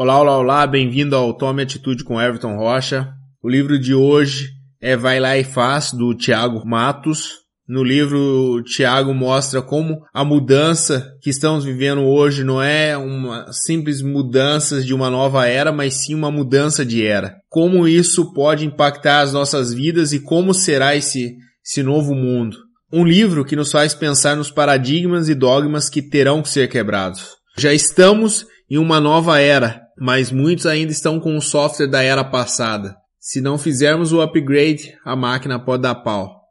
Olá, olá, olá, bem-vindo ao Tome Atitude com Everton Rocha. O livro de hoje é Vai Lá e Faz, do Tiago Matos. No livro, Tiago mostra como a mudança que estamos vivendo hoje não é uma simples mudança de uma nova era, mas sim uma mudança de era. Como isso pode impactar as nossas vidas e como será esse, esse novo mundo. Um livro que nos faz pensar nos paradigmas e dogmas que terão que ser quebrados. Já estamos em uma nova era, mas muitos ainda estão com o software da era passada. Se não fizermos o upgrade, a máquina pode dar pau.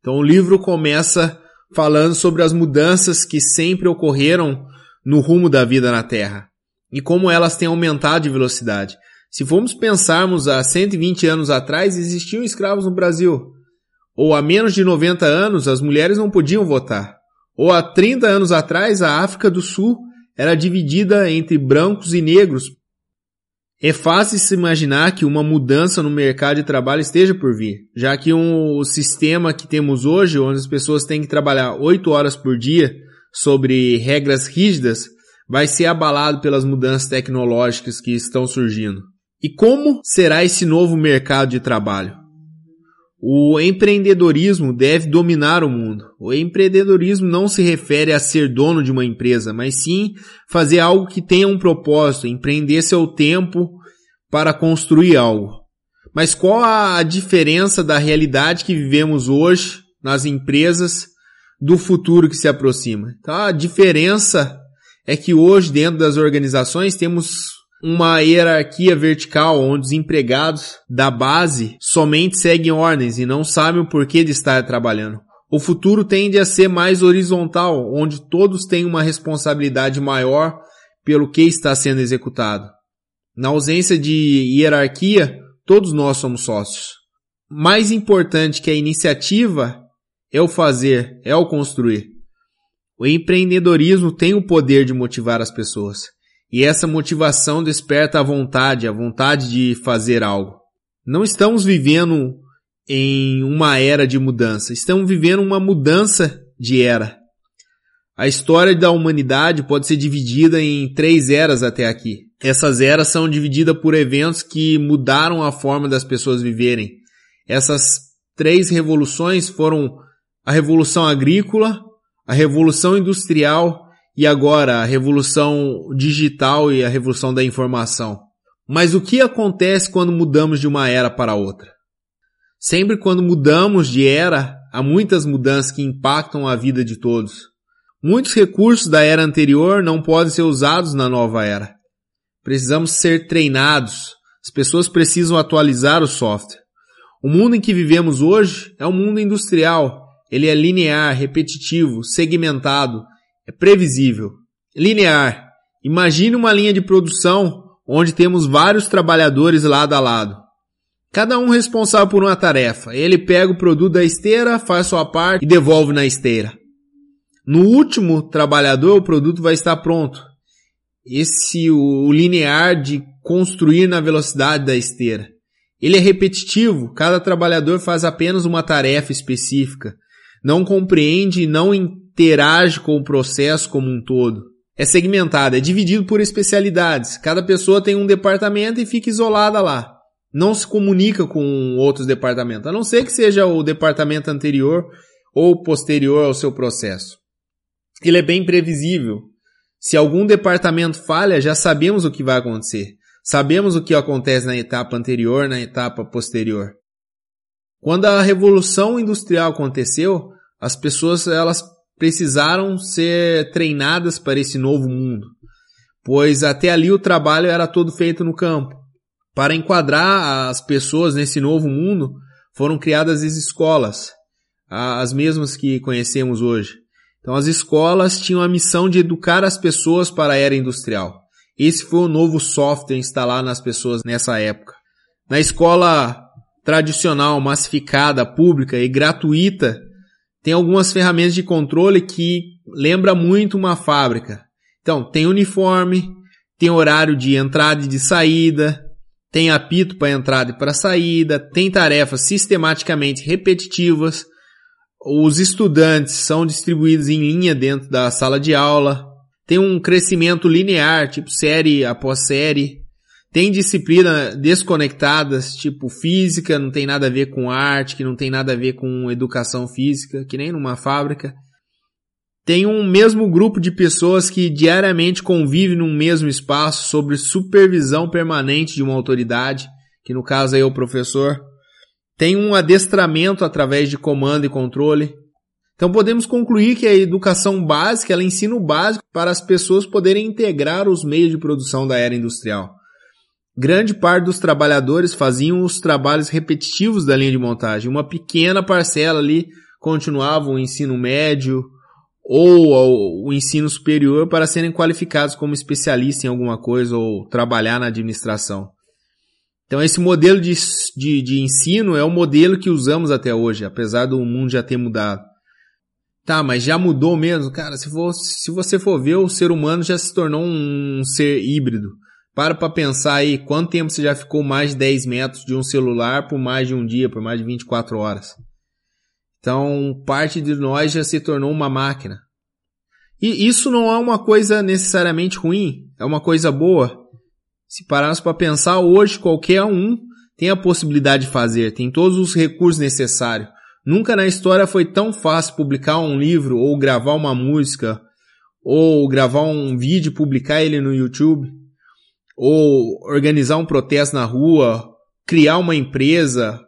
Então o livro começa falando sobre as mudanças que sempre ocorreram no rumo da vida na Terra e como elas têm aumentado de velocidade. Se formos pensarmos há 120 anos atrás, existiam escravos no Brasil. Ou há menos de 90 anos, as mulheres não podiam votar. Ou há 30 anos atrás, a África do Sul era dividida entre brancos e negros. É fácil se imaginar que uma mudança no mercado de trabalho esteja por vir, já que um, o sistema que temos hoje, onde as pessoas têm que trabalhar 8 horas por dia sobre regras rígidas, vai ser abalado pelas mudanças tecnológicas que estão surgindo. E como será esse novo mercado de trabalho? O empreendedorismo deve dominar o mundo. O empreendedorismo não se refere a ser dono de uma empresa, mas sim fazer algo que tenha um propósito, empreender seu tempo para construir algo. Mas qual a diferença da realidade que vivemos hoje nas empresas do futuro que se aproxima? Então a diferença é que hoje dentro das organizações temos uma hierarquia vertical onde os empregados da base somente seguem ordens e não sabem o porquê de estar trabalhando. O futuro tende a ser mais horizontal, onde todos têm uma responsabilidade maior pelo que está sendo executado. Na ausência de hierarquia, todos nós somos sócios. Mais importante que a iniciativa é o fazer, é o construir. O empreendedorismo tem o poder de motivar as pessoas. E essa motivação desperta a vontade, a vontade de fazer algo. Não estamos vivendo em uma era de mudança, estamos vivendo uma mudança de era. A história da humanidade pode ser dividida em três eras até aqui. Essas eras são divididas por eventos que mudaram a forma das pessoas viverem. Essas três revoluções foram a revolução agrícola, a revolução industrial e agora a revolução digital e a revolução da informação. Mas o que acontece quando mudamos de uma era para outra? Sempre quando mudamos de era, há muitas mudanças que impactam a vida de todos. Muitos recursos da era anterior não podem ser usados na nova era. Precisamos ser treinados. As pessoas precisam atualizar o software. O mundo em que vivemos hoje é um mundo industrial. Ele é linear, repetitivo, segmentado, é previsível. Linear. Imagine uma linha de produção onde temos vários trabalhadores lado a lado. Cada um responsável por uma tarefa. Ele pega o produto da esteira, faz sua parte e devolve na esteira. No último trabalhador, o produto vai estar pronto. Esse o linear de construir na velocidade da esteira. Ele é repetitivo, cada trabalhador faz apenas uma tarefa específica. Não compreende e não interage com o processo como um todo. É segmentado, é dividido por especialidades. Cada pessoa tem um departamento e fica isolada lá. Não se comunica com outros departamentos, a não ser que seja o departamento anterior ou posterior ao seu processo. Ele é bem previsível. Se algum departamento falha, já sabemos o que vai acontecer. Sabemos o que acontece na etapa anterior, na etapa posterior. Quando a revolução industrial aconteceu, as pessoas elas precisaram ser treinadas para esse novo mundo, pois até ali o trabalho era todo feito no campo. Para enquadrar as pessoas nesse novo mundo, foram criadas as escolas, as mesmas que conhecemos hoje. Então as escolas tinham a missão de educar as pessoas para a era industrial. Esse foi o novo software instalado nas pessoas nessa época. Na escola tradicional, massificada, pública e gratuita, tem algumas ferramentas de controle que lembra muito uma fábrica. Então, tem uniforme, tem horário de entrada e de saída, tem apito para entrada e para saída, tem tarefas sistematicamente repetitivas, os estudantes são distribuídos em linha dentro da sala de aula, tem um crescimento linear, tipo série após série, Tem disciplina desconectadas, tipo física, não tem nada a ver com arte, que não tem nada a ver com educação física, que nem numa fábrica. Tem um mesmo grupo de pessoas que diariamente convive num mesmo espaço sobre supervisão permanente de uma autoridade, que no caso é o professor. Tem um adestramento através de comando e controle. Então podemos concluir que a educação básica ela ensina o básico para as pessoas poderem integrar os meios de produção da era industrial. Grande parte dos trabalhadores faziam os trabalhos repetitivos da linha de montagem. Uma pequena parcela ali continuava o ensino médio ou o ensino superior para serem qualificados como especialistas em alguma coisa ou trabalhar na administração. Então esse modelo de, de, de ensino é o modelo que usamos até hoje, apesar do mundo já ter mudado. Tá, mas já mudou mesmo? Cara, se, for, se você for ver, o ser humano já se tornou um ser híbrido. Para pra pensar aí, quanto tempo você já ficou mais de 10 metros de um celular por mais de um dia, por mais de 24 horas? Então, parte de nós já se tornou uma máquina. E isso não é uma coisa necessariamente ruim, é uma coisa boa. Se pararmos para pensar, hoje qualquer um tem a possibilidade de fazer, tem todos os recursos necessários. Nunca na história foi tão fácil publicar um livro, ou gravar uma música, ou gravar um vídeo e publicar ele no YouTube, ou organizar um protesto na rua, criar uma empresa,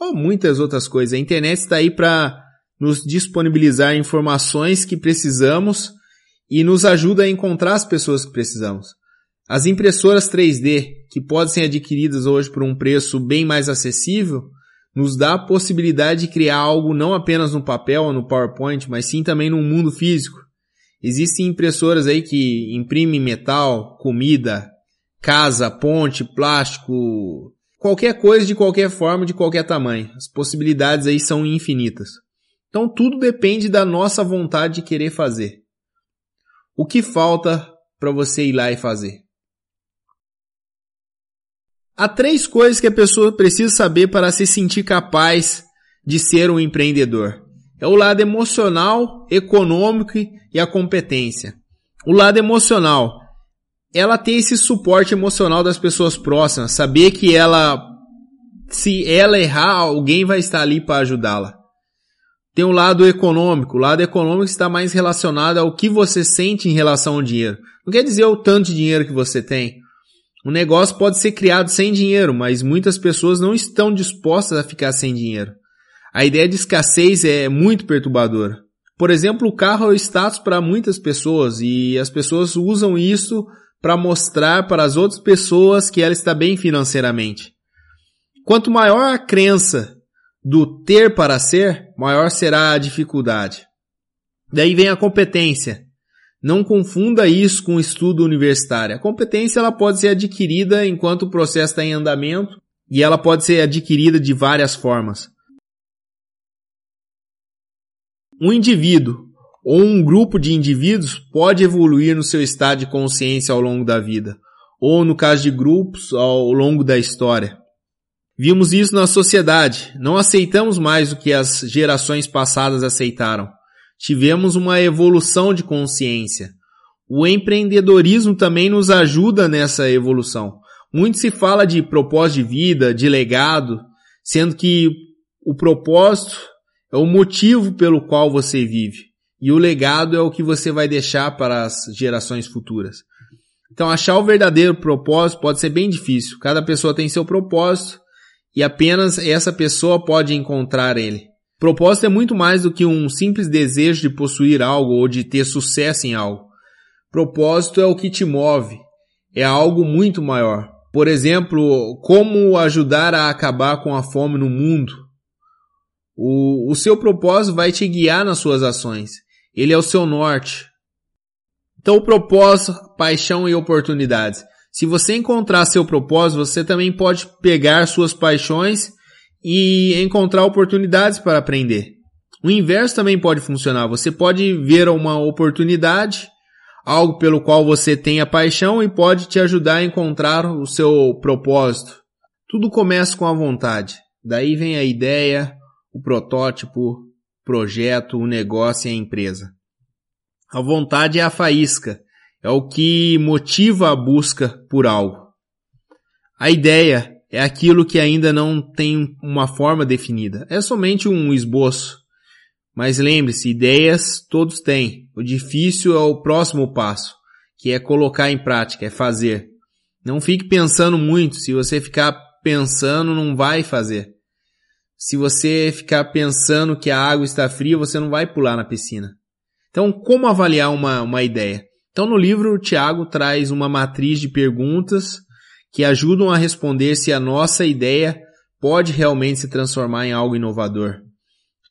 ou muitas outras coisas. A internet está aí para nos disponibilizar informações que precisamos e nos ajuda a encontrar as pessoas que precisamos. As impressoras 3D, que podem ser adquiridas hoje por um preço bem mais acessível, nos dá a possibilidade de criar algo não apenas no papel ou no PowerPoint, mas sim também no mundo físico. Existem impressoras aí que imprimem metal, comida, casa, ponte, plástico, qualquer coisa de qualquer forma, de qualquer tamanho. As possibilidades aí são infinitas. Então tudo depende da nossa vontade de querer fazer. O que falta para você ir lá e fazer? Há três coisas que a pessoa precisa saber para se sentir capaz de ser um empreendedor. É o lado emocional, econômico e a competência. O lado emocional. Ela tem esse suporte emocional das pessoas próximas, saber que ela, se ela errar, alguém vai estar ali para ajudá-la. Tem o lado econômico. O lado econômico está mais relacionado ao que você sente em relação ao dinheiro. Não quer dizer o tanto de dinheiro que você tem, um negócio pode ser criado sem dinheiro, mas muitas pessoas não estão dispostas a ficar sem dinheiro. A ideia de escassez é muito perturbadora. Por exemplo, o carro é o status para muitas pessoas e as pessoas usam isso para mostrar para as outras pessoas que ela está bem financeiramente. Quanto maior a crença do ter para ser, maior será a dificuldade. Daí vem a competência. Não confunda isso com estudo universitário. A competência ela pode ser adquirida enquanto o processo está em andamento e ela pode ser adquirida de várias formas. Um indivíduo ou um grupo de indivíduos pode evoluir no seu estado de consciência ao longo da vida, ou no caso de grupos, ao longo da história. Vimos isso na sociedade. Não aceitamos mais o que as gerações passadas aceitaram tivemos uma evolução de consciência. O empreendedorismo também nos ajuda nessa evolução. Muito se fala de propósito de vida, de legado, sendo que o propósito é o motivo pelo qual você vive. E o legado é o que você vai deixar para as gerações futuras. Então, achar o verdadeiro propósito pode ser bem difícil. Cada pessoa tem seu propósito e apenas essa pessoa pode encontrar ele. Propósito é muito mais do que um simples desejo de possuir algo ou de ter sucesso em algo. Propósito é o que te move, é algo muito maior. Por exemplo, como ajudar a acabar com a fome no mundo. O, o seu propósito vai te guiar nas suas ações. Ele é o seu norte. Então, propósito, paixão e oportunidades. Se você encontrar seu propósito, você também pode pegar suas paixões e encontrar oportunidades para aprender. O inverso também pode funcionar. Você pode ver uma oportunidade, algo pelo qual você tem a paixão e pode te ajudar a encontrar o seu propósito. Tudo começa com a vontade. Daí vem a ideia, o protótipo, projeto, o negócio e a empresa. A vontade é a faísca, é o que motiva a busca por algo. A ideia é aquilo que ainda não tem uma forma definida. É somente um esboço. Mas lembre-se, ideias todos têm. O difícil é o próximo passo, que é colocar em prática, é fazer. Não fique pensando muito. Se você ficar pensando, não vai fazer. Se você ficar pensando que a água está fria, você não vai pular na piscina. Então, como avaliar uma, uma ideia? Então, no livro, o Tiago traz uma matriz de perguntas que ajudam a responder se a nossa ideia pode realmente se transformar em algo inovador.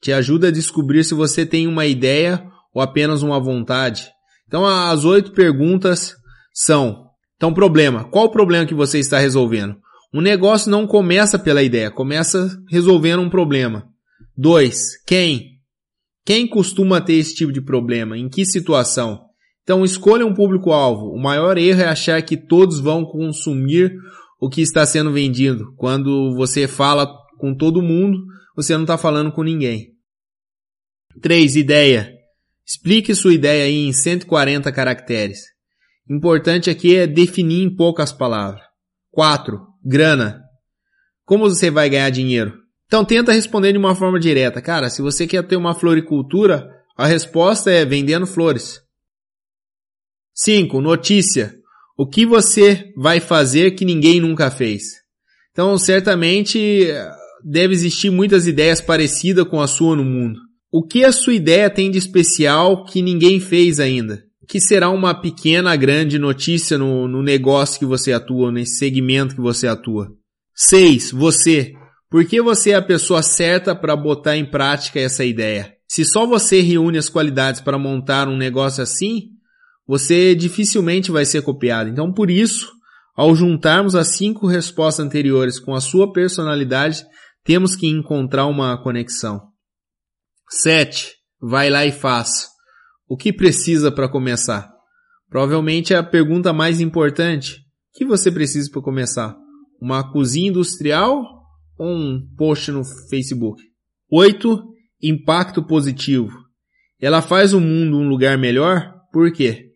Te ajuda a descobrir se você tem uma ideia ou apenas uma vontade. Então, as oito perguntas são: então, problema. Qual o problema que você está resolvendo? Um negócio não começa pela ideia, começa resolvendo um problema. Dois, quem? Quem costuma ter esse tipo de problema? Em que situação? Então escolha um público-alvo. O maior erro é achar que todos vão consumir o que está sendo vendido. Quando você fala com todo mundo, você não está falando com ninguém. 3. Ideia. Explique sua ideia aí em 140 caracteres. Importante aqui é definir em poucas palavras. 4. Grana. Como você vai ganhar dinheiro? Então tenta responder de uma forma direta. Cara, se você quer ter uma floricultura, a resposta é vendendo flores. 5. Notícia. O que você vai fazer que ninguém nunca fez? Então, certamente deve existir muitas ideias parecidas com a sua no mundo. O que a sua ideia tem de especial que ninguém fez ainda? Que será uma pequena, grande notícia no, no negócio que você atua, nesse segmento que você atua. 6. Você. Por que você é a pessoa certa para botar em prática essa ideia? Se só você reúne as qualidades para montar um negócio assim, você dificilmente vai ser copiado. Então, por isso, ao juntarmos as cinco respostas anteriores com a sua personalidade, temos que encontrar uma conexão. 7. Vai lá e faz. O que precisa para começar? Provavelmente é a pergunta mais importante. O que você precisa para começar? Uma cozinha industrial ou um post no Facebook? 8. Impacto positivo. Ela faz o mundo um lugar melhor? Por quê?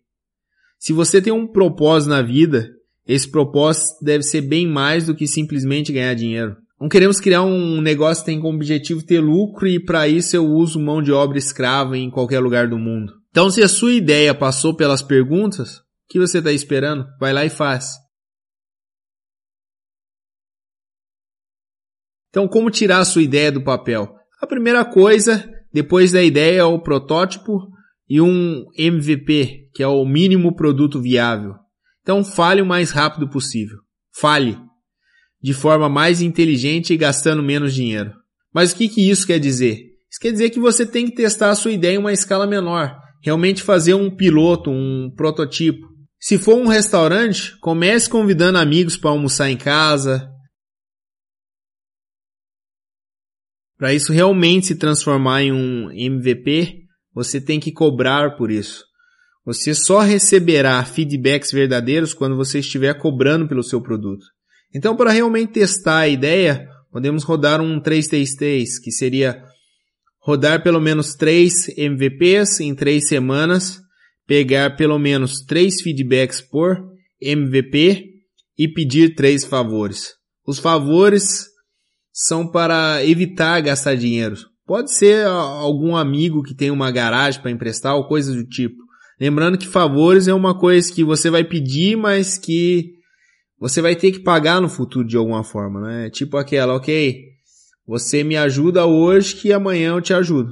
Se você tem um propósito na vida, esse propósito deve ser bem mais do que simplesmente ganhar dinheiro. Não queremos criar um negócio que tem como objetivo ter lucro e para isso eu uso mão de obra escrava em qualquer lugar do mundo. Então, se a sua ideia passou pelas perguntas, o que você está esperando? Vai lá e faz. Então, como tirar a sua ideia do papel? A primeira coisa, depois da ideia, é o protótipo e um MVP, que é o mínimo produto viável. Então fale o mais rápido possível. Fale de forma mais inteligente e gastando menos dinheiro. Mas o que, que isso quer dizer? Isso quer dizer que você tem que testar a sua ideia em uma escala menor, realmente fazer um piloto, um prototipo. Se for um restaurante, comece convidando amigos para almoçar em casa. Para isso realmente se transformar em um MVP, você tem que cobrar por isso. Você só receberá feedbacks verdadeiros quando você estiver cobrando pelo seu produto. Então, para realmente testar a ideia, podemos rodar um 333, que seria rodar pelo menos 3 MVPs em 3 semanas, pegar pelo menos 3 feedbacks por MVP e pedir 3 favores. Os favores são para evitar gastar dinheiro. Pode ser algum amigo que tem uma garagem para emprestar ou coisa do tipo. Lembrando que favores é uma coisa que você vai pedir, mas que você vai ter que pagar no futuro de alguma forma, né? Tipo aquela, ok, você me ajuda hoje que amanhã eu te ajudo.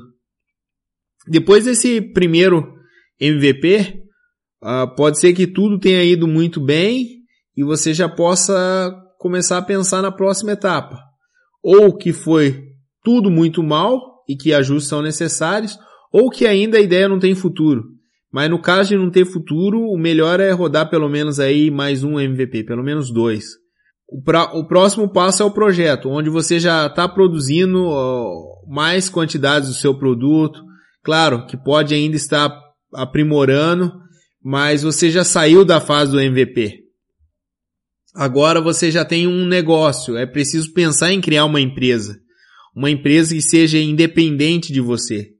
Depois desse primeiro MVP, uh, ah, pode ser que tudo tenha ido muito bem e você já possa começar a pensar na próxima etapa. Ou que foi tudo muito mal e que ajustes são necessários, ou que ainda a ideia não tem futuro. Mas no caso de não ter futuro, o melhor é rodar pelo menos aí mais um MVP, pelo menos dois. O, pra, o próximo passo é o projeto, onde você já está produzindo mais quantidades do seu produto. Claro que pode ainda estar aprimorando, mas você já saiu da fase do MVP. Agora você já tem um negócio, é preciso pensar em criar uma empresa uma empresa que seja independente de você.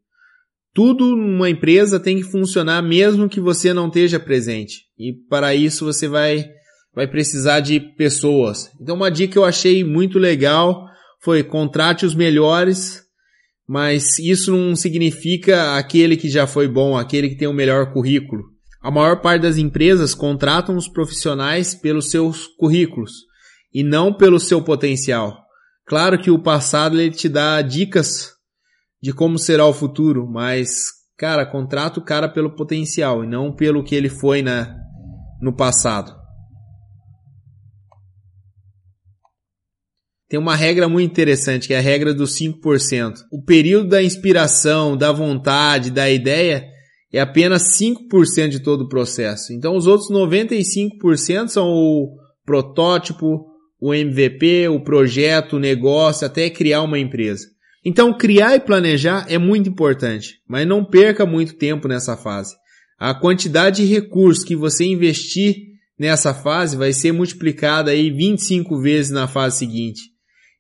Tudo numa empresa tem que funcionar mesmo que você não esteja presente. E para isso você vai vai precisar de pessoas. Então uma dica que eu achei muito legal foi contrate os melhores, mas isso não significa aquele que já foi bom, aquele que tem o melhor currículo. A maior parte das empresas contratam os profissionais pelos seus currículos e não pelo seu potencial. Claro que o passado ele te dá dicas de como será o futuro, mas cara, contrata o cara pelo potencial e não pelo que ele foi na, no passado. Tem uma regra muito interessante, que é a regra dos 5%. O período da inspiração, da vontade, da ideia é apenas 5% de todo o processo. Então os outros 95% são o protótipo, o MVP, o projeto, o negócio, até criar uma empresa. Então criar e planejar é muito importante, mas não perca muito tempo nessa fase. A quantidade de recursos que você investir nessa fase vai ser multiplicada aí 25 vezes na fase seguinte.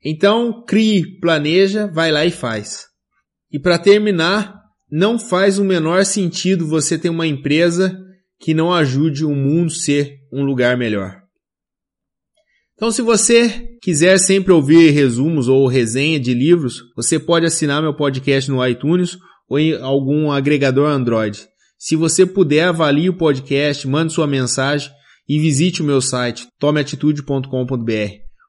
Então crie, planeja, vai lá e faz. E para terminar, não faz o menor sentido você ter uma empresa que não ajude o mundo a ser um lugar melhor. Então, se você quiser sempre ouvir resumos ou resenha de livros, você pode assinar meu podcast no iTunes ou em algum agregador Android. Se você puder, avalie o podcast, mande sua mensagem e visite o meu site tomeatitude.com.br.